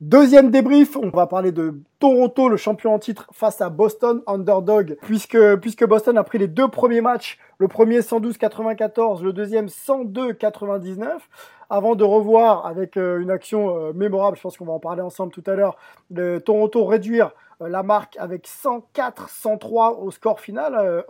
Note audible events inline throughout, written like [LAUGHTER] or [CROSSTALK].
Deuxième débrief, on va parler de Toronto, le champion en titre face à Boston, underdog, puisque, puisque Boston a pris les deux premiers matchs, le premier 112-94, le deuxième 102-99, avant de revoir avec euh, une action euh, mémorable, je pense qu'on va en parler ensemble tout à l'heure, de Toronto réduire euh, la marque avec 104-103 au score final, euh,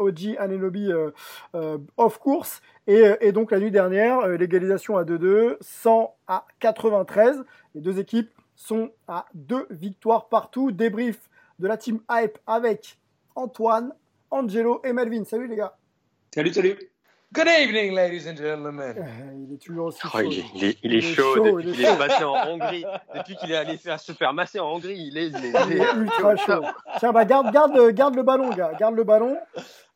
euh, off course, et, et donc la nuit dernière, l'égalisation à 2-2, 100 à 93, les deux équipes sont à deux victoires partout. Débrief de la team Hype avec Antoine, Angelo et Melvin. Salut les gars. Salut, salut. Good evening, ladies and gentlemen. Euh, Il est toujours aussi Oh, chaud. il, est, il est- il est chaud, chaud, depuis il qu'il est est passé en [LAUGHS] Hongrie, depuis qu'il est allé faire, se faire masser en Hongrie, il est, il est- Il est ultra chaud. Tiens, bah garde, garde, garde le ballon, gars. Garde le ballon.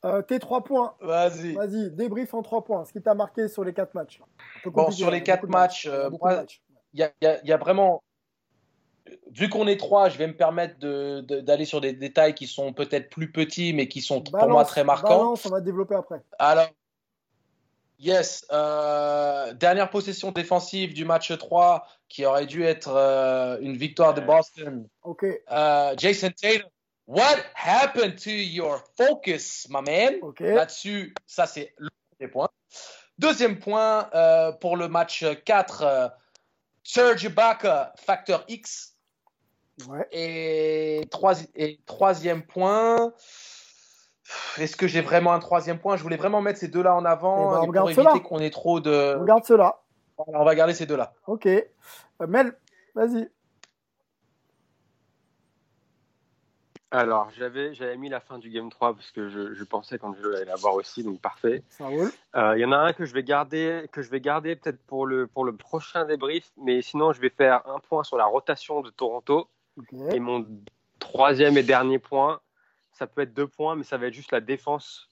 Euh, tes trois points. Vas-y. Vas-y, débrief en trois points. Ce qui t'a marqué sur les quatre matchs. Bon, sur les quatre matchs, Il euh, y y a- il y a vraiment. Vu qu'on est trois, je vais me permettre de- de- d'aller sur des détails qui sont peut-être plus petits, mais qui sont pour moi très marquants. Balance, on va développer après. Alors, yes, euh, dernière possession défensive du match 3 qui aurait dû être euh, une victoire de Boston. Ok, Euh, Jason Tatum, what happened to your focus, my man? ok. Là-dessus, ça c'est le premier point. Deuxième point, euh, pour le match 4, euh, Serge Ibaka, facteur X. Ouais. Et, troisi- et troisième point, est-ce que j'ai vraiment un troisième point? Je voulais vraiment mettre ces deux-là en Eh avant ben, on et pour éviter cela. qu'on ait trop de... Regarde cela. Voilà, on va garder ces deux-là. Ok. Euh, Mel, vas-y. Alors, j'avais, j'avais mis la fin du Game 3 parce que je, je pensais qu'Angelo allait l'avoir aussi, donc parfait. Ça roule. Euh, Il y en a un que je vais garder, que je vais garder peut-être pour le, pour le prochain débrief, mais sinon, je vais faire un point sur la rotation de Toronto. Et mon troisième et dernier point, ça peut être deux points, mais ça va être juste la défense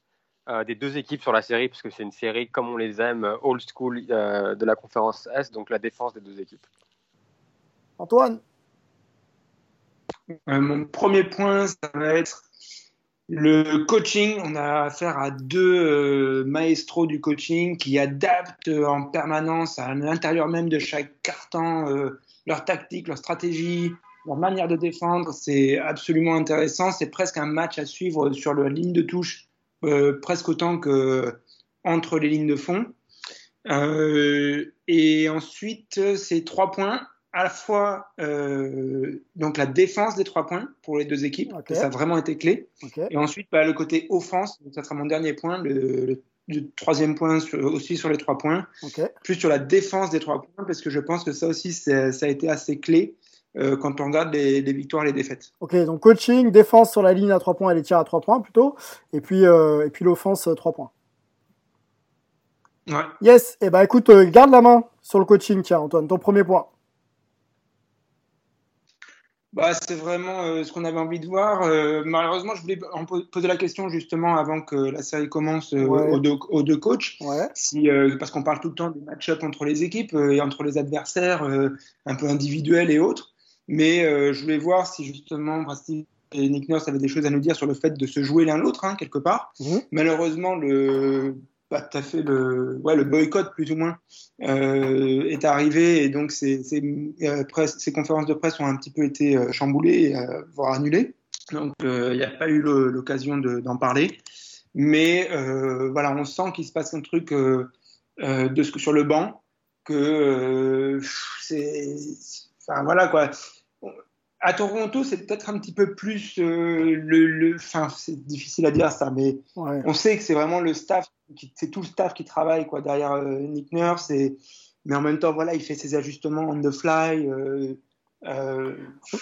euh, des deux équipes sur la série, parce que c'est une série comme on les aime, euh, old school euh, de la conférence S, donc la défense des deux équipes. Antoine? Euh, mon premier point, ça va être le coaching. On a affaire à deux euh, maestros du coaching qui adaptent en permanence à l'intérieur même de chaque carton euh, leur tactique, leur stratégie, leur manière de défendre. C'est absolument intéressant. C'est presque un match à suivre sur la ligne de touche, euh, presque autant que entre les lignes de fond. Euh, et ensuite, c'est trois points à la fois euh, donc la défense des trois points pour les deux équipes, ça a vraiment été clé. Et ensuite, bah, le côté offense, donc ça sera mon dernier point, le, le- le troisième point sur- aussi sur les trois points, plus sur la défense des trois points, parce que je pense que ça aussi, ça a été assez clé euh, quand on regarde les, les victoires et les défaites. Ok, donc coaching, défense sur la ligne à 3 points et les tirs à 3 points plutôt. Et puis, euh, et puis l'offense 3 points. Ouais. Yes, et bah écoute, euh, garde la main sur le coaching, tiens Antoine, ton premier point. Bah, c'est vraiment euh, ce qu'on avait envie de voir. Euh, malheureusement, je voulais en po- poser la question justement avant que la série commence euh, Ouais. aux, deux, aux deux coachs. Ouais. Si, euh, parce qu'on parle tout le temps des match-up entre les équipes euh, et entre les adversaires, euh, un peu individuels et autres. Mais euh, je voulais voir si justement Brasti et Nick Nurse avaient des choses à nous dire sur le fait de se jouer l'un l'autre, hein, quelque part. Mhm. Malheureusement, le, bah, à fait le, ouais, le boycott, plus ou moins, euh, est arrivé et donc ces, ces, euh, presse- ces conférences de presse ont un petit peu été chamboulées, voire annulées. Donc, il n'y a pas eu l'occasion de- d'en parler. Mais voilà, on sent qu'il se passe un truc de ce, sur le banc, que c'est. Enfin, voilà quoi. À Toronto, c'est peut-être un petit peu plus le, le. Enfin, c'est difficile à dire ça, mais Ouais. on sait que c'est vraiment le staff, c'est tout le staff qui travaille quoi derrière euh, Nick Nurse. Et, mais en même temps, voilà, il fait ses ajustements on the fly. euh, euh,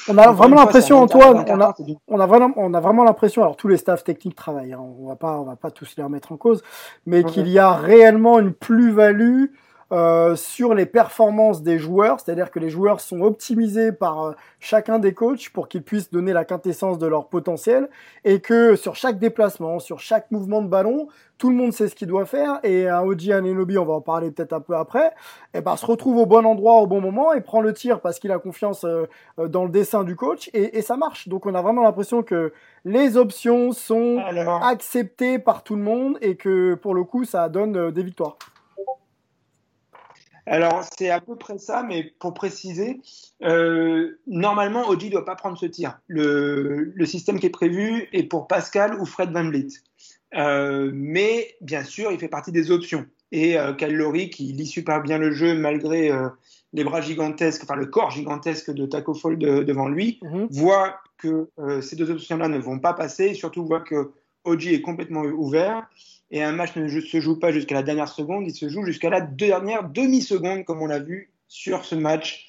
On a vraiment l'impression, Antoine, on a, on a vraiment, on a vraiment l'impression, alors tous les staffs techniques travaillent, hein, on va pas, on va pas tous les remettre en cause, mais qu'il y a réellement une plus-value euh, sur les performances des joueurs, c'est-à-dire que les joueurs sont optimisés par euh, chacun des coachs pour qu'ils puissent donner la quintessence de leur potentiel, et que sur chaque déplacement, sur chaque mouvement de ballon, tout le monde sait ce qu'il doit faire, et un OG Ananobi, on va en parler peut-être un peu après, eh ben, se retrouve au bon endroit au bon moment et prend le tir parce qu'il a confiance euh, euh, dans le dessin du coach et, et ça marche. Donc on a vraiment l'impression que les options sont Alors, acceptées par tout le monde et que pour le coup ça donne euh, des victoires. Alors, c'est à peu près ça, mais pour préciser, euh, normalement, Oji ne doit pas prendre ce tir. Le, le système qui est prévu est pour Pascal ou Fred Van Vliet. Euh, mais bien sûr, il fait partie des options. Et euh, Kyle Lowry, qui lit super bien le jeu malgré euh, les bras gigantesques, enfin le corps gigantesque de Taco Fall de- devant lui, Mhm. voit que euh, ces deux options-là ne vont pas passer, et surtout voit que Oji est complètement ouvert. Et un match ne se joue pas jusqu'à la dernière seconde, il se joue jusqu'à la dernière demi-seconde, comme on l'a vu sur ce match.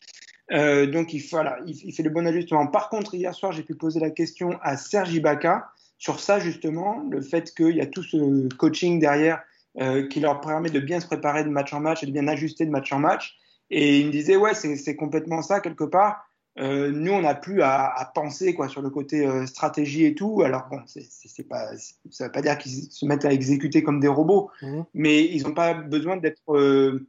Euh, donc il, fait le bon ajustement. Par contre, hier soir, j'ai pu poser la question à Serge Ibaka sur ça, justement, le fait qu'il y a tout ce coaching derrière euh, qui leur permet de bien se préparer de match en match et de bien ajuster de match en match. Et il me disait, ouais, c'est complètement ça, quelque part. Euh, nous, on n'a plus à, à penser quoi, sur le côté euh, stratégie et tout. Alors, bon, c'est- pas, ça ne veut pas dire qu'ils se mettent à exécuter comme des robots, Mhm. mais ils n'ont pas besoin d'être euh,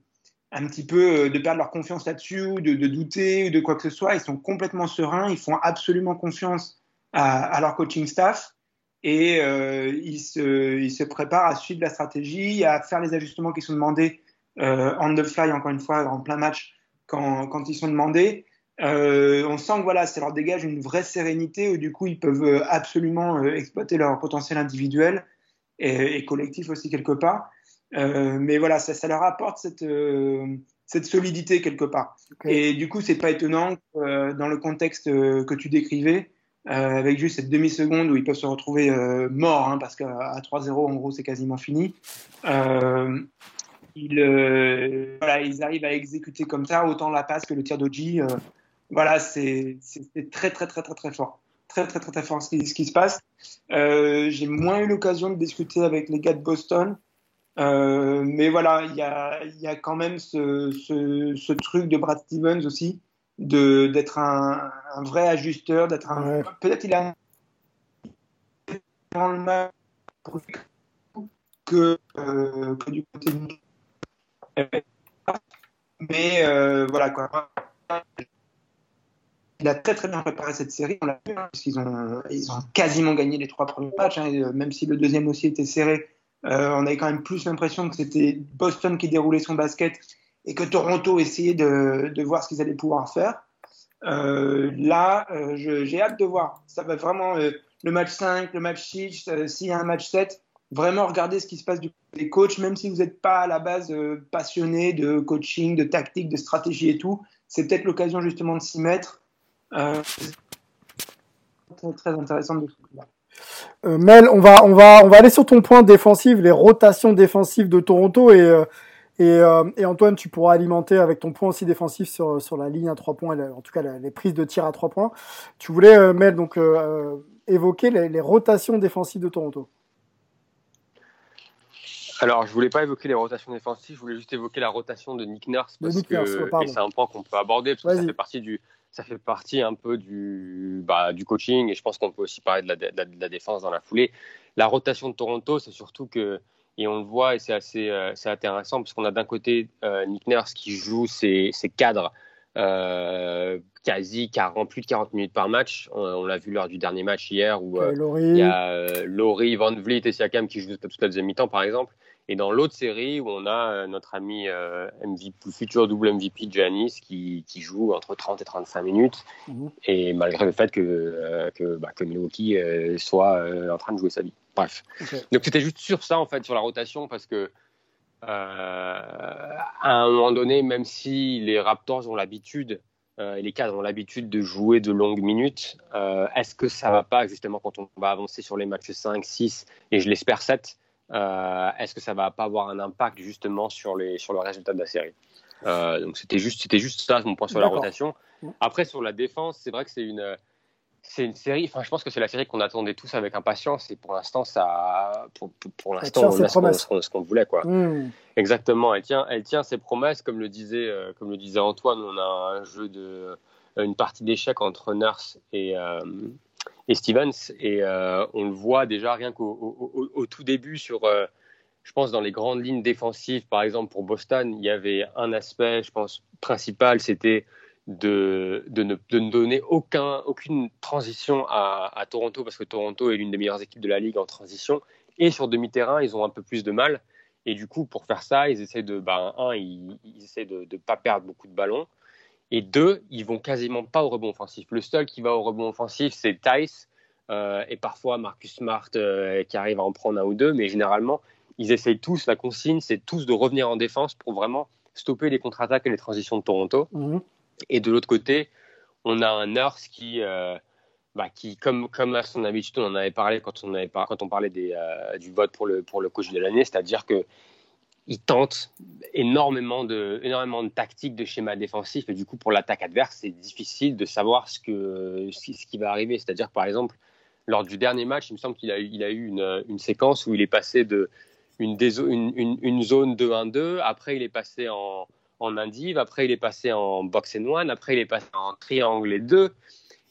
un petit peu, euh, de perdre leur confiance là-dessus, ou de, de douter, ou de quoi que ce soit. Ils sont complètement sereins, ils font absolument confiance à, à leur coaching staff et euh, ils, se, ils se préparent à suivre la stratégie, à faire les ajustements qui sont demandés euh, on the fly, encore une fois, en plein match, quand, quand ils sont demandés. Euh, on sent que voilà, ça leur dégage une vraie sérénité où du coup ils peuvent euh, absolument euh, exploiter leur potentiel individuel et, et collectif aussi quelque part. Euh, mais voilà, ça, ça leur apporte cette, euh, cette solidité quelque part. Et du coup, c'est pas étonnant dans le contexte que tu décrivais, avec juste cette demi-seconde où ils peuvent se retrouver morts, hein, parce qu'à à 3-0, en gros, c'est quasiment fini. Ils, voilà, ils arrivent à exécuter comme ça autant la passe que le tir d'Oji. Voilà, c'est très, très, très, très, très fort. Très, très, très, très fort ce qui, ce qui se passe. Euh, J'ai moins eu l'occasion de discuter avec les gars de Boston. Euh, mais voilà, il y a, il y a quand même ce, ce, ce truc de Brad Stevens aussi, d'être un, un vrai ajusteur, d'être un. Ouais. Peut-être il a dans le match que, euh, que du côté de mais euh, voilà quoi. Il a très très bien préparé cette série, on l'a vu, hein, parce qu'ils ont, ils ont quasiment gagné les trois premiers matchs, hein, euh, même si le deuxième aussi était serré. Euh, on avait quand même plus l'impression que c'était Boston qui déroulait son basket et que Toronto essayait de, voir ce qu'ils allaient pouvoir faire. Euh, là, j'ai hâte de voir. Ça va vraiment le match 5, le match 6, euh, s'il y a un match 7, vraiment regarder ce qui se passe du côté des coachs, même si vous n'êtes pas à la base passionné de coaching, de tactique, de stratégie et tout. C'est peut-être l'occasion justement de s'y mettre. Euh, très, très intéressant de ce côté-là. Euh, Mel, on va, on, va, on va aller sur ton point défensif, les rotations défensives de Toronto. Et, euh, et, euh, et Antoine, tu pourras alimenter avec ton point aussi défensif sur, sur la ligne à 3 points, en tout cas la- les prises de tir à 3 points. Tu voulais, euh, Mel, donc, évoquer les, les rotations défensives de Toronto. Alors, je voulais pas évoquer les rotations défensives, je voulais juste évoquer la rotation de Nick Nurse parce Nick que c'est un point qu'on peut aborder parce que ça fait partie du ça fait partie un peu du bah, du coaching et je pense qu'on peut aussi parler de la, de la- de la défense dans la foulée. La rotation de Toronto, c'est surtout que et on le voit et c'est assez euh, intéressant parce qu'on a d'un côté euh, Nick Nurse qui joue ses, ses cadres euh, quasi 40, plus de 40 minutes par match. On, on l'a vu lors du dernier match hier où euh, il y a euh, Laurie, Van Vliet et Siakam qui jouent toute la deuxième mi-temps, par exemple. Et dans l'autre série, où on a euh, notre ami euh, MVP, futur double MVP Giannis qui, qui joue entre 30 et 35 minutes. Mhm. Et malgré le fait que, euh, que, bah, que Milwaukee euh, soit en train de jouer sa vie. Bref. Donc c'était juste sur ça, en fait, sur la rotation, parce que à un moment donné, même si les Raptors ont l'habitude et les cadres ont l'habitude de jouer de longues minutes. Euh, est-ce que ça va pas, justement, quand on va avancer sur les matchs 5, 6 et je l'espère 7, euh, est-ce que ça va pas avoir un impact justement sur, les, sur le résultat de la série? Donc c'était juste, c'était juste ça mon point sur la rotation. Après, sur la défense, c'est vrai que c'est une c'est une série. Enfin, je pense que c'est la série qu'on attendait tous avec impatience. Et pour l'instant, ça, pour, pour l'instant, on a ce qu'on voulait, quoi. Hmm. Exactement. Elle tient, elle tient ses promesses, comme le disait, euh, comme le disait Antoine. On a un jeu de, une partie d'échecs entre Nurse et euh, et Stevens, et euh, on le voit déjà rien qu'au au, tout début sur. je pense dans les grandes lignes défensives, par exemple pour Boston, il y avait un aspect, je pense principal, c'était de, de, ne, de, ne, donner aucun, aucune transition à, Toronto, parce que Toronto est l'une des meilleures équipes de la ligue en transition. Et sur demi-terrain, ils ont un peu plus de mal. Et du coup, pour faire ça, ils essaient de, ils, ils essaient de ne pas perdre beaucoup de ballons. Et deux, ils vont quasiment pas au rebond offensif. Le seul qui va au rebond offensif, c'est Tice. Euh, et parfois Marcus Smart euh, qui arrive à en prendre un ou deux. Mais généralement, ils essayent tous, la consigne, c'est tous de revenir en défense pour vraiment stopper les contre-attaques et les transitions de Toronto. Mhm. Et de l'autre côté, on a un nurse qui, euh, bah, qui comme, comme à son habitude, on en avait parlé quand on, avait quand on parlait des, du vote pour le, pour le coach de l'année, c'est-à-dire que il tente énormément de, tactiques de schéma défensif et du coup pour l'attaque adverse c'est difficile de savoir ce, qui va arriver. C'est-à-dire par exemple lors du dernier match il me semble qu'il a, eu une, séquence où il est passé de zone 2-1-2, après il est passé en, en indive, après il est passé en box and one, après il est passé en triangle et deux.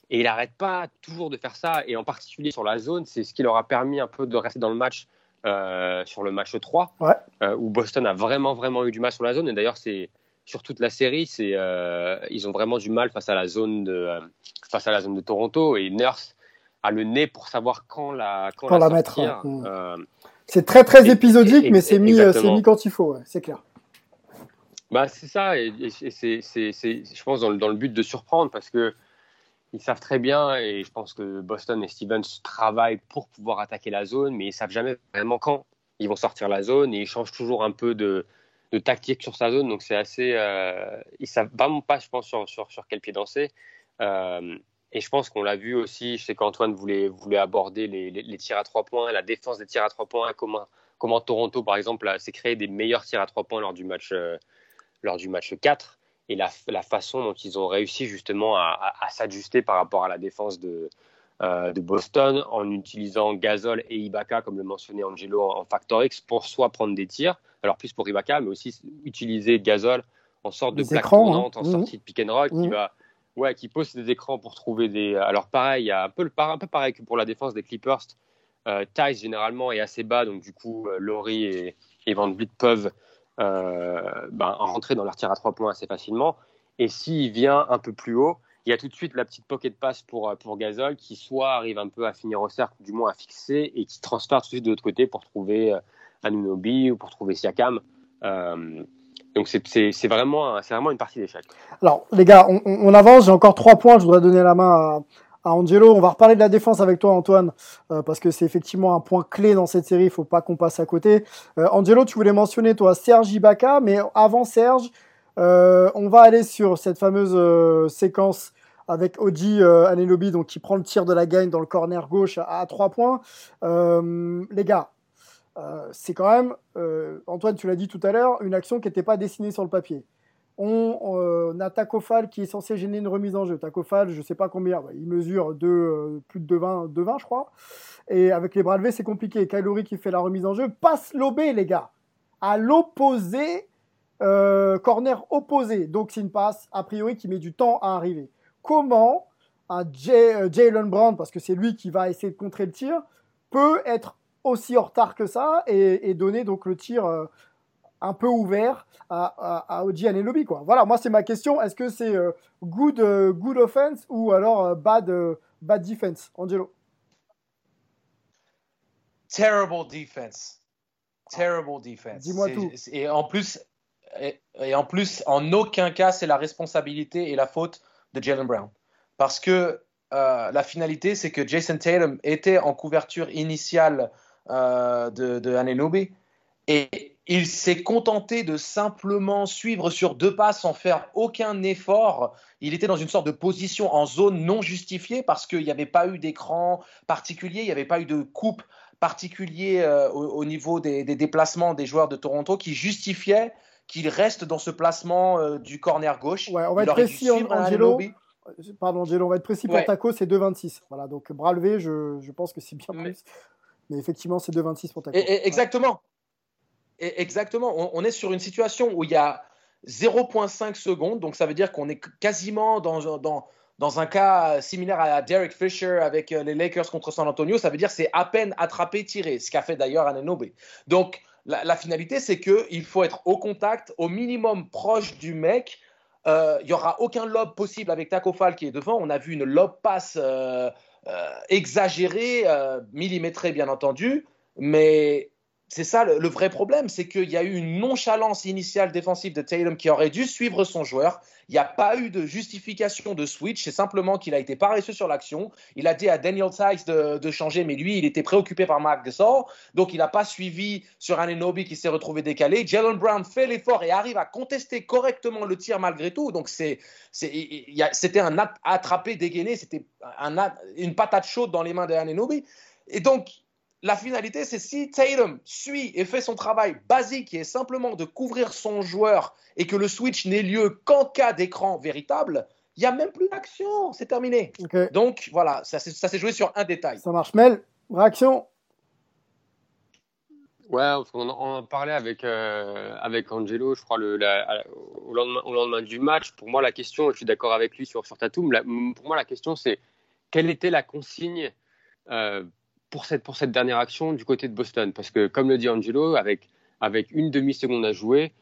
Et il n'arrête pas toujours de faire ça, et en particulier sur la zone, c'est ce qui leur a permis un peu de rester dans le match euh, sur le match 3, euh, où Boston a vraiment, vraiment eu du mal sur la zone. Et d'ailleurs, c'est sur toute la série, c'est euh, ils ont vraiment du mal face à la zone de face à la zone de Toronto. Et Nurse a le nez pour savoir quand la quand, la, mettre. Mm. c'est très très épisodique, mais c'est mis, mis quand il faut, c'est clair. Bah, c'est ça, et, c'est, je pense, dans le, dans le, but de surprendre, parce que ils savent très bien, et je pense que Boston et Stevens travaillent pour pouvoir attaquer la zone, mais ils savent jamais vraiment quand ils vont sortir la zone, et ils changent toujours un peu de, tactique sur sa zone, donc c'est assez. Euh, ils savent vraiment pas, je pense, sur, sur, sur quel pied danser. Euh, et je pense qu'on l'a vu aussi, je sais qu'Antoine voulait, voulait aborder les, les, tirs à trois points, la défense des tirs à trois points, comment, comment Toronto, par exemple, s'est créé des meilleurs tirs à trois points lors du match. Euh, lors du match 4 et la, la façon dont ils ont réussi justement à, s'ajuster par rapport à la défense de, euh, de Boston en utilisant Gasol et Ibaka, comme le mentionnait Angelo en, Factor X, pour soit prendre des tirs, alors plus pour Ibaka, mais aussi utiliser Gasol en sorte de plaque tournante, hein. en sortie de pick and roll, qui mmh. va ouais, qui pose des écrans pour trouver des. Alors pareil, il y a un peu, un peu pareil que pour la défense des Clippers. Euh, Tice généralement est assez bas, donc du coup, euh, Laurie et, et Van Vliet peuvent ben, rentrer dans leur tir à trois points assez facilement. Et s'il vient un peu plus haut, il y a tout de suite la petite pocket pass pour, pour Gasol qui soit arrive un peu à finir au cercle, du moins à fixer, et qui transfère tout de suite de l'autre côté pour trouver euh, Anunobi ou pour trouver Siakam. Euh, donc c'est vraiment, vraiment une partie d'échec. Alors les gars, on, on avance, j'ai encore trois points, je voudrais donner la main à, à Angelo. On va reparler de la défense avec toi, Antoine, euh, parce que c'est effectivement un point clé dans cette série. Il faut pas qu'on passe à côté. Euh, Angelo, tu voulais mentionner toi Serge Ibaka, mais avant Serge, euh, on va aller sur cette fameuse séquence avec Oji Anelobi, donc qui prend le tir de la gagne dans le corner gauche à, trois points. les gars, c'est quand même, Antoine, tu l'as dit tout à l'heure, une action qui n'était pas dessinée sur le papier on, a Takofal qui est censé gêner une remise en jeu. Takofal, je ne sais pas combien, il mesure euh, plus de 20, de 20, je crois. Et avec les bras levés, c'est compliqué. Kylori qui fait la remise en jeu passe l'obé, les gars, à l'opposé, euh, corner opposé. Donc c'est une passe, a priori, qui met du temps à arriver. Comment un euh, Jalen Brown, parce que c'est lui qui va essayer de contrer le tir, peut être aussi en retard que ça et, donner donc le tir un peu ouvert à, à, Anelobi, quoi. Voilà, moi c'est ma question. Est-ce que c'est euh, good, euh, good offense ou alors euh, bad, bad defense, Angelo Terrible defense. Terrible defense. Dis-moi tout. Et en plus, et, en plus, en aucun cas c'est la responsabilité et la faute de Jalen Brown, parce que la finalité c'est que Jason Tatum était en couverture initiale de, de Anelobi et il s'est contenté de simplement suivre sur deux pas sans faire aucun effort. Il était dans une sorte de position en zone non justifiée parce qu'il n'y avait pas eu d'écran particulier, il n'y avait pas eu de coupe particulier euh, au, au, niveau des, des, déplacements des joueurs de Toronto qui justifiait qu'il reste dans ce placement euh, du corner gauche. Ouais, on va il être précis, Angelo. Pardon, Angelo, on va être précis pour ouais. Taco, c'est 2,26. Voilà, donc bras levé, je, je pense que c'est bien plus. Mais, Mais effectivement, c'est 2,26 pour Taco. Et, et, exactement. Exactement. On, est sur une situation où il y a 0,5 secondes, donc ça veut dire qu'on est quasiment dans, dans, dans un cas similaire à Derek Fisher avec euh, les Lakers contre San Antonio, ça veut dire c'est à peine attrapé, tiré, ce qu'a fait d'ailleurs Ananobe. Donc la, finalité, c'est qu'il faut être au contact, au minimum proche du mec. Il euh, n'y aura aucun lob possible avec Taco Fall qui est devant. On a vu une lob passe euh, euh, exagérée, millimétrée bien entendu, mais c'est ça le, vrai problème, c'est qu'il y a eu une nonchalance initiale défensive de Tatum qui aurait dû suivre son joueur. Il n'y a pas eu de justification de switch, c'est simplement qu'il a été paresseux sur l'action. Il a dit à Daniel Tice de, de, changer, mais lui, il était préoccupé par Mark Gasol, donc il n'a pas suivi sur Ananobi qui s'est retrouvé décalé. Jalen Brown fait l'effort et arrive à contester correctement le tir malgré tout. Donc c'était un attrapé dégainé, c'était un, une patate chaude dans les mains d'Ananobi. Et donc, la finalité, c'est si Tatum suit et fait son travail basique qui est simplement de couvrir son joueur et que le switch n'ait lieu qu'en cas d'écran véritable, il n'y a même plus d'action, c'est terminé. Okay. Donc voilà, ça, ça s'est joué sur un détail. Ça marche. Mel, réaction? Ouais, on en parlait avec, euh, avec Angelo, je crois, le, la, au, lendemain, au, lendemain, du match. Pour moi, la question, je suis d'accord avec lui sur, sur Tatum, la, pour moi, la question, c'est quelle était la consigne euh, pour cette, pour cette dernière action du côté de Boston. Parce que, comme le dit Angelo, avec, avec une demi-seconde à jouer,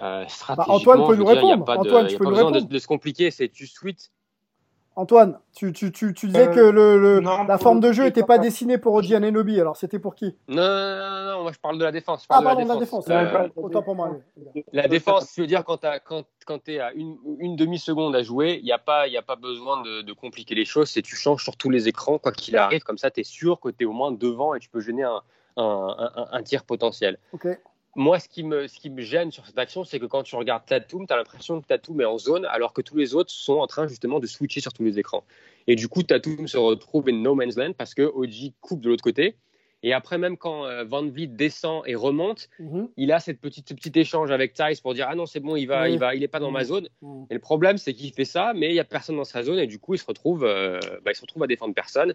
euh, stratégiquement, bah, Antoine peut nous répondre. il n'y a pas, Antoine, de, y a pas besoin de, de, se compliquer. C'est tu suites. Antoine, tu, tu, tu, tu disais euh, que le, le non, la forme de jeu n'était pas dessinée pour Oji Ananobi, alors c'était pour qui? Non, non, non, non, moi je parle de la défense. Ah, de pardon, la défense. La défense. Euh, Autant pour moi. La défense, je veux dire, quand, quand, quand tu es à une, une demi-seconde à jouer, il n'y a, pas, y a pas besoin de, de compliquer les choses, c'est tu changes sur tous les écrans, quoi qu'il arrive, comme ça tu es sûr que tu es au moins devant et tu peux gêner un, un, un, un tir potentiel. Okay moi, ce qui, me, ce qui me gêne sur cette action, c'est que quand tu regardes Tatum, tu as l'impression que Tatum est en zone, alors que tous les autres sont en train justement de switcher sur tous les écrans. Et du coup, Tatum se retrouve in no man's land parce que OG coupe de l'autre côté. Et après, même quand euh, Van Vliet descend et remonte, mm -hmm. il a cette petite, ce petit échange avec Tice pour dire Ah non, c'est bon, il va, il va, il est pas dans ma zone. Mm -hmm. Et le problème, c'est qu'il fait ça, mais il y a personne dans sa zone et du coup, il se retrouve, euh, bah, il se retrouve à défendre personne.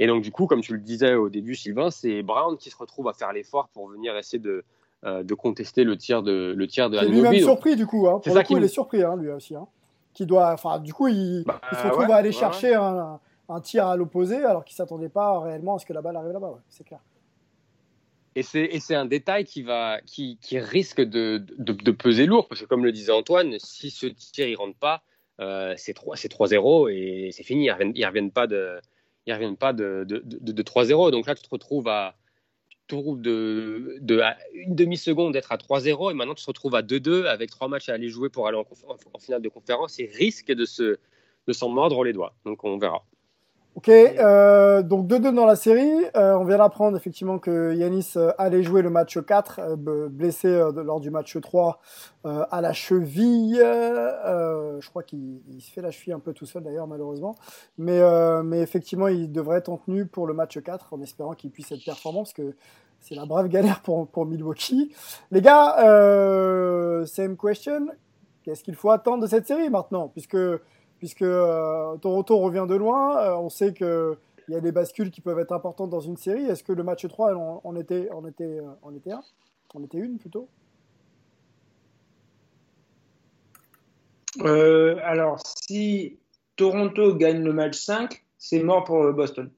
Et donc, du coup, comme tu le disais au début, Sylvain, c'est Brown qui se retrouve à faire l'effort pour venir essayer de, de contester le tir de le tir de Anunobi. Lui-même surpris du coup. Hein. Pour le coup, il est surpris hein, lui aussi. Hein. Qui doit, enfin, du coup, il, bah, il se retrouve ouais, à aller ouais, chercher ouais. Un, un, tir à l'opposé alors qu'il s'attendait pas réellement à ce que la balle arrive là-bas. c'est clair. Et c'est un détail qui, va, qui, qui risque de, de, de, peser lourd, parce que comme le disait Antoine, si ce tir ne rentre pas, euh, c'est 3-0 et c'est fini. Ils ne reviennent, reviennent, pas de, ils reviennent pas de, de, de 3-0. Donc là, tu te retrouves à, trouves de, de à une demi-seconde d'être à 3-0 et maintenant tu te retrouves à 2-2 avec trois matchs à aller jouer pour aller en, en, en finale de conférence et risque de se de s'en mordre les doigts. Donc on verra. Ok, euh, donc 2-2 dans la série. Euh, on vient d'apprendre effectivement que Yanis euh, allait jouer le match 4, euh, blessé euh, lors du match 3 à la cheville. je crois qu'il se fait la cheville un peu tout seul d'ailleurs malheureusement. Mais, mais effectivement, il devrait être en tenue pour le match 4 en espérant qu'il puisse être performant parce que c'est la brave galère pour, pour Milwaukee. Les gars, same question. Qu'est-ce qu'il faut attendre de cette série maintenant? Puisque puisque euh, Toronto revient de loin. Euh, on sait qu'il y a des bascules qui peuvent être importantes dans une série. Est-ce que le match 3 en, en était, en était, en était un? En était une plutôt? Euh, Alors, si Toronto gagne le match 5, c'est mort pour Boston.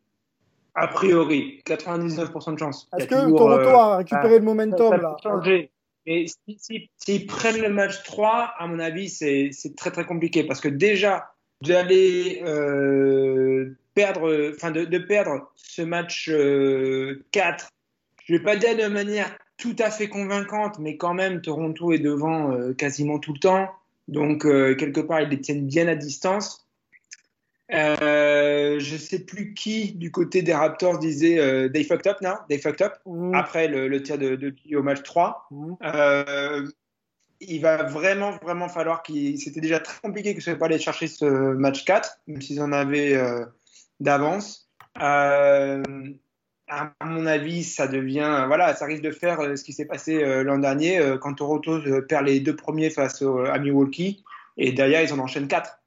A priori, 99% de chance. Est-ce que toujours, Toronto a récupéré le momentum ça, ça là? changer. Mais s'ils si, si, prennent le match 3, à mon avis, c'est très très compliqué parce que déjà, d'aller euh, perdre, enfin de, de, perdre ce match euh, 4, je vais pas dire de manière tout à fait convaincante, mais quand même Toronto est devant euh, quasiment tout le temps, donc euh, quelque part ils les tiennent bien à distance. Je sais plus qui du côté des Raptors disait they fucked up now, they fucked up? Mmh. après le, le tir de, de au match 3. Mmh. Il va vraiment, vraiment falloir qu'il. C'était déjà très compliqué que ce soit pas aller chercher ce match 4, même s'ils en avaient euh, d'avance. Euh, à mon avis, ça devient. Voilà, ça risque de faire euh, ce qui s'est passé euh, l'an dernier quand Toronto perd les deux premiers face au, à Milwaukee et derrière ils en enchaînent 4.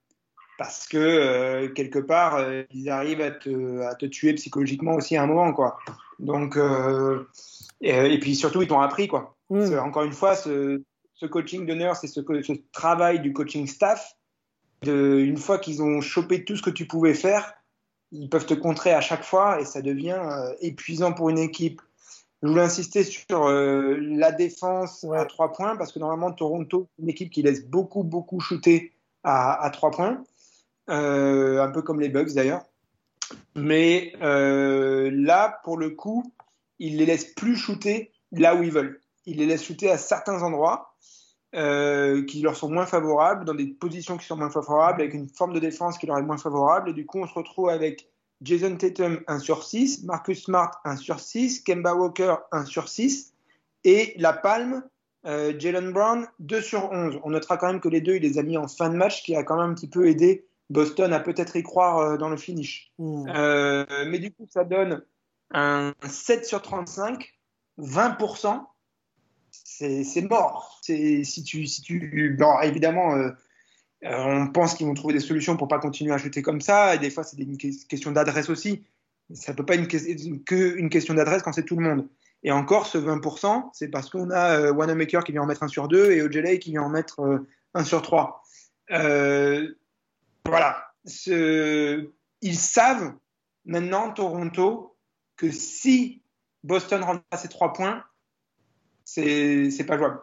Parce que quelque part, ils arrivent à te, à te tuer psychologiquement aussi à un moment, quoi. Donc, et, et puis surtout, ils t'ont appris, quoi. Mmh. C'est- Encore une fois, ce, ce coaching de nurse et ce, ce travail du coaching staff, de, une fois qu'ils ont chopé tout ce que tu pouvais faire, ils peuvent te contrer à chaque fois et ça devient euh, épuisant pour une équipe. Je voulais insister sur euh, la défense Ouais. à trois points parce que normalement Toronto, c'est une équipe qui laisse beaucoup beaucoup shooter à, à trois points, Euh, un peu comme les Bucks d'ailleurs. Mais là, pour le coup, ils les laissent plus shooter là où ils veulent. Ils les laissent shooter à certains endroits euh, qui leur sont moins favorables, dans des positions qui sont moins favorables, avec une forme de défense qui leur est moins favorable. Et du coup, on se retrouve avec Jason Tatum 1 sur 6, Marcus Smart 1 sur 6, Kemba Walker 1 sur 6, et la palme, euh, Jalen Brown 2 sur 11. On notera quand même que les deux, il les a mis en fin de match, qui a quand même un petit peu aidé Boston à peut-être y croire euh, dans le finish. Mmh. Euh, mais du coup, ça donne un 7 sur 35, 20%. C'est mort. Si tu, bon, évidemment, euh, euh, on pense qu'ils vont trouver des solutions pour pas continuer à shooter comme ça. Et des fois, c'est une que- question d'adresse aussi. Ça peut pas être une, que- une question d'adresse quand c'est tout le monde. Et encore, ce 20%, c'est parce qu'on a euh, Wanamaker qui vient en mettre un sur 2 et Ojeley qui vient en mettre euh, un sur 3. Euh, voilà. Ils savent maintenant, Toronto, que si Boston rentre à ces trois points, c'est pas jouable.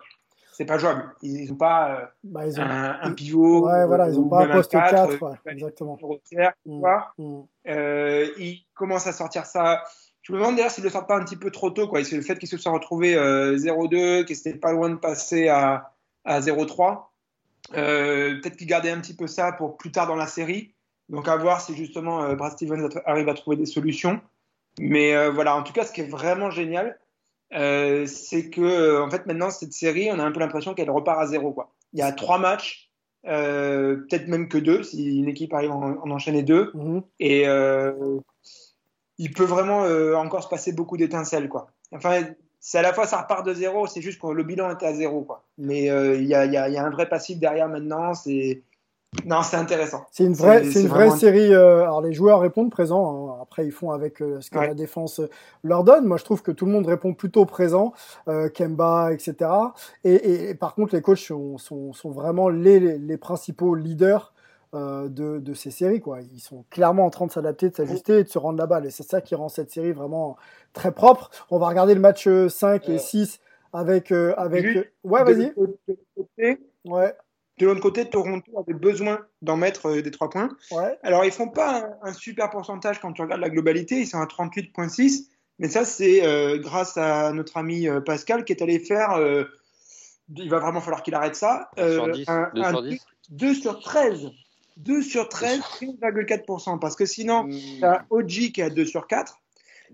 C'est pas jouable. Ils n'ont pas euh, Bah, ils ont... un, un pivot. Ouais, voilà, ils ou ont pas un poste 4, quatre, ouais, euh, exactement. Rossière, tu Mmh, vois. mmh. Euh, ils commencent à sortir ça. Je me demande d'ailleurs s'ils ne le sortent pas un petit peu trop tôt. Quoi. Le fait qu'ils se soient retrouvés euh, 0-2, qu'ils n'étaient pas loin de passer à, à 0-3. Euh, Peut-être qu'ils gardaient un petit peu ça pour plus tard dans la série. Donc à voir si justement Brad Stevens arrive à trouver des solutions. Mais voilà, en tout cas, ce qui est vraiment génial, euh, c'est que euh, en fait maintenant cette série, on a un peu l'impression qu'elle repart à zéro. Quoi. Il y a trois matchs, euh, peut-être même que deux, si une équipe arrive en, en enchaîner deux. Mmh. Et euh, il peut vraiment encore se passer beaucoup d'étincelles, quoi. Enfin, c'est à la fois ça repart de zéro, c'est juste que le bilan était à zéro, quoi. Mais il y, a, y a- y a un vrai passif derrière maintenant. C'est non, c'est intéressant. C'est une vraie, C'est- une vraie série. euh, alors les joueurs répondent présent. hein. Après, ils font avec euh, ce que Ouais. la défense euh, leur donne. Moi, je trouve que tout le monde répond plutôt présent. Euh, Kemba, etc. Et, et- et par contre, les coachs sont, sont, sont vraiment les, les, les principaux leaders euh, de, de ces séries. Quoi. Ils sont clairement en train de s'adapter, de s'ajuster et de se rendre la balle. Et c'est ça qui rend cette série vraiment très propre. On va regarder le match euh, 5 et Euh, 6 avec. euh, avec... Ouais, vas-y. Ouais, De l'autre côté, Toronto avait besoin d'en mettre euh, des trois points. ouais. Alors, ils font pas un, un super pourcentage quand tu regardes la globalité. Ils sont à 38,6. Mais ça, c'est euh, grâce à notre ami euh, Pascal qui est allé faire. euh, il va vraiment falloir qu'il arrête ça. sur euh, 10, un- 2 un sur 10. 2 sur 13. 2 sur 13, 13,4%. Parce que sinon, Mmh. tu as OG qui est à 2 sur 4.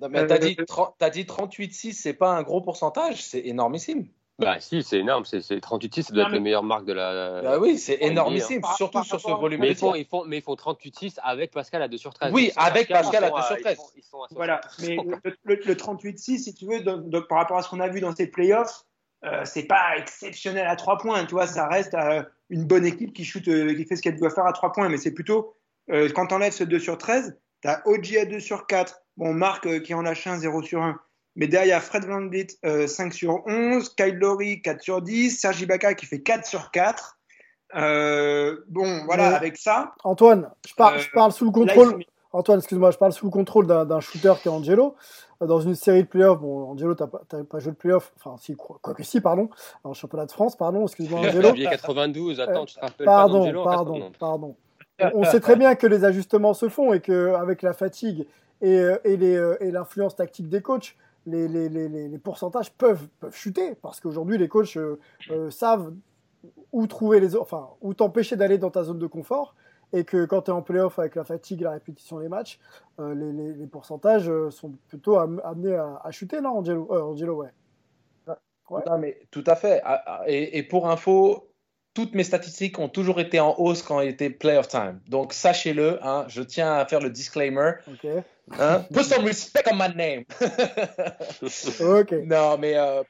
Non, mais t'as Euh, dit, 30 t'as dit 38,6, c'est pas un gros pourcentage, c'est énormissime. Bah si, c'est énorme, c'est c'est 38-6, ça doit Non, être mais- les meilleures marques de la... Bah oui, c'est on énormissime, hein. surtout Par- sur ce volume mais, ils font, ils, font, mais ils font 38-6 avec Pascal à 2 sur 13. Oui, avec Pascal à ils 2 sont sur 13. Ils sont, ils sont à Voilà. 60. Mais le, le, le 38-6, si tu veux, donc, donc, par rapport à ce qu'on a vu dans ces playoffs, euh, c'est pas exceptionnel à 3 points. Tu vois, ça reste euh, une bonne équipe qui, shoot, euh, qui fait ce qu'elle doit faire à 3 points. Mais c'est plutôt, euh, quand tu enlèves ce 2 sur 13, tu as OG à 2 sur 4. Bon, Marc euh, qui en lâche un 0 sur 1. Mais derrière, Fred Van Vliet, euh, 5 sur 11, Kyle Lowry 4 sur 10, Sergi Ibaka qui fait 4 sur 4. Euh, bon, voilà, Mais- avec ça, Antoine, je, par- Euh, je parle sous le contrôle. Antoine, excuse-moi, je parle sous le contrôle d'un shooter qui est Angelo. Euh, Dans une série de playoffs, bon, Angelo, t'as pas, pas joué de playoffs, enfin, si, quoi, quoi que si, pardon, en championnat de France, pardon, excuse-moi, [LAUGHS] Angelo. Janvier 92, attends, Euh, tu te rappelles Pardon, pas pardon, pardon. On sait très bien que les ajustements se font et qu'avec la fatigue et, et l'influence tactique des coachs, les, les, les, les- pourcentages peuvent, peuvent chuter parce qu'aujourd'hui, les coachs euh, euh, savent où trouver les, enfin, où t'empêcher d'aller dans ta zone de confort et que quand tu es en playoff avec la fatigue la répétition des matchs, euh, les, les, les, pourcentages euh, sont plutôt amenés à, à, chuter, non, Angelo, Angelo ouais. ouais. Non, mais tout à fait. Ah, ah, et, et, pour info, toutes mes statistiques ont toujours été en hausse quand il était playoff time. Donc sachez-le, hein, je tiens à faire le disclaimer. Okay. Hein? Put some respect on my name. [LAUGHS] okay. Non, mais euh,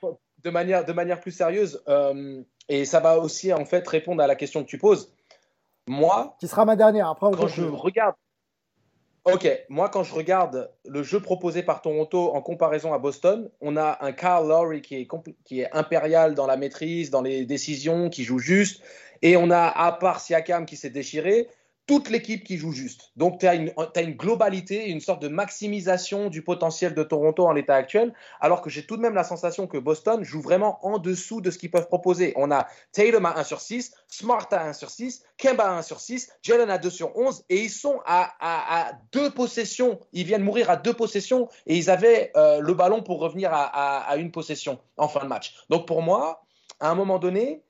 de, manière, de manière plus sérieuse, euh, et ça va aussi en fait répondre à la question que tu poses. Moi, qui sera ma dernière. Après, quand je regarde, ok, moi quand je regarde le jeu proposé par Toronto en comparaison à Boston, on a un Carl Lowry qui est, qui est impérial dans la maîtrise, dans les décisions, qui joue juste, et on a à part Siakam qui s'est déchiré, toute l'équipe qui joue juste. Donc, tu as, une globalité, une sorte de maximisation du potentiel de Toronto en l'état actuel, alors que j'ai tout de même la sensation que Boston joue vraiment en dessous de ce qu'ils peuvent proposer. On a Tatum à 1 sur 6, Smart à 1 sur 6, Kemba à 1 sur 6, Jalen à 2 sur 11, et ils sont à, à, à, deux possessions. Ils viennent mourir à deux possessions, et ils avaient euh, le ballon pour revenir à, une possession en fin de match. Donc, pour moi, à un moment donné,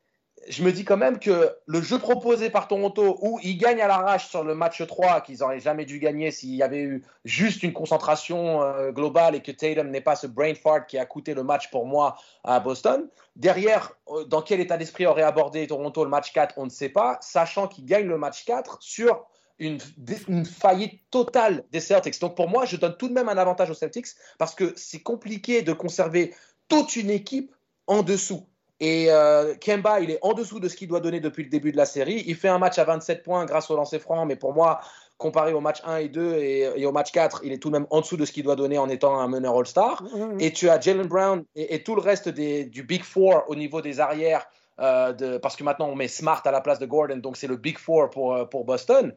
je me dis quand même que le jeu proposé par Toronto, où ils gagnent à l'arrache sur le match 3, qu'ils n'auraient jamais dû gagner s'il y avait eu juste une concentration euh, globale et que Tatum n'est pas ce brain fart qui a coûté le match pour moi à Boston. Derrière, euh, dans quel état d'esprit aurait abordé Toronto le match 4, on ne sait pas, sachant qu'ils gagnent le match 4 sur une, une, faillite totale des Celtics. Donc pour moi, je donne tout de même un avantage aux Celtics parce que c'est compliqué de conserver toute une équipe en dessous. Et euh, Kemba, il est en dessous de ce qu'il doit donner depuis le début de la série. Il fait un match à 27 points grâce au lancer franc, mais pour moi, comparé au match 1 et 2 et, et, au match 4, il est tout de même en dessous de ce qu'il doit donner en étant un meneur All-Star. Mm-hmm. Et tu as Jalen Brown et, et, tout le reste des, du Big Four au niveau des arrières, euh, de, parce que maintenant on met Smart à la place de Gordon, donc c'est le Big Four pour, euh, pour Boston.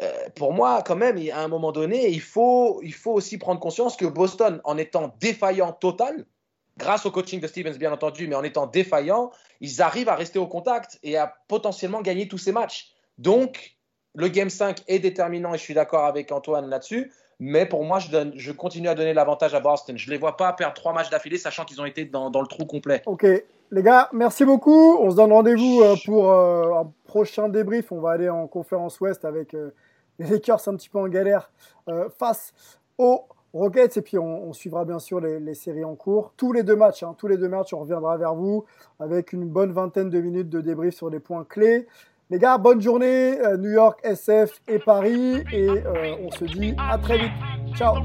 Euh, pour moi, quand même, à un moment donné, il faut, il faut aussi prendre conscience que Boston, en étant défaillant total, grâce au coaching de Stevens, bien entendu, mais en étant défaillant, ils arrivent à rester au contact et à potentiellement gagner tous ces matchs. Donc, le Game 5 est déterminant et je suis d'accord avec Antoine là-dessus. Mais pour moi, je, continue à donner l'avantage à Boston. Je ne les vois pas perdre trois matchs d'affilée, sachant qu'ils ont été dans, le trou complet. Ok, les gars, merci beaucoup. On se donne rendez-vous euh, pour euh, un prochain débrief. On va aller en conférence Ouest avec euh, les Lakers un petit peu en galère face aux Rockets et puis on, suivra bien sûr les, les, séries en cours. Tous les deux matchs, hein, tous les deux matchs, on reviendra vers vous avec une bonne vingtaine de minutes de débrief sur les points clés. Les gars, bonne journée, euh, New York, SF et Paris, et euh, on se dit à très vite. Ciao.